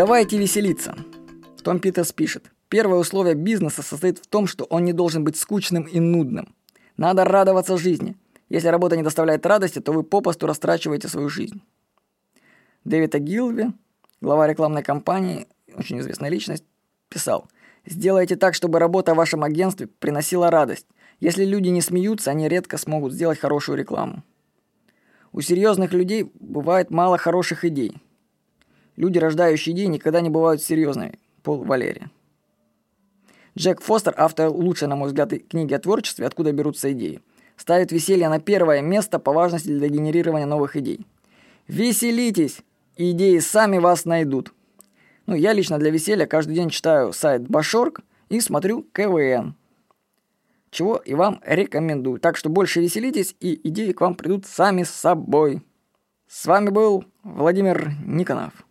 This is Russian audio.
Давайте веселиться. Том Питерс пишет. Первое условие бизнеса состоит в том, что он не должен быть скучным и нудным. Надо радоваться жизни. Если работа не доставляет радости, то вы попосту растрачиваете свою жизнь. Дэвид Агилви, глава рекламной кампании, очень известная личность, писал, «Сделайте так, чтобы работа в вашем агентстве приносила радость. Если люди не смеются, они редко смогут сделать хорошую рекламу. У серьезных людей бывает мало хороших идей. Люди, рождающие идеи, никогда не бывают серьезными. Пол Валерия. Джек Фостер, автор лучшей, на мой взгляд, книги о творчестве «Откуда берутся идеи», ставит веселье на первое место по важности для генерирования новых идей. Веселитесь! Идеи сами вас найдут. Ну, я лично для веселья каждый день читаю сайт Башорг и смотрю КВН. Чего и вам рекомендую. Так что больше веселитесь, и идеи к вам придут сами с собой. С вами был Владимир Никонов.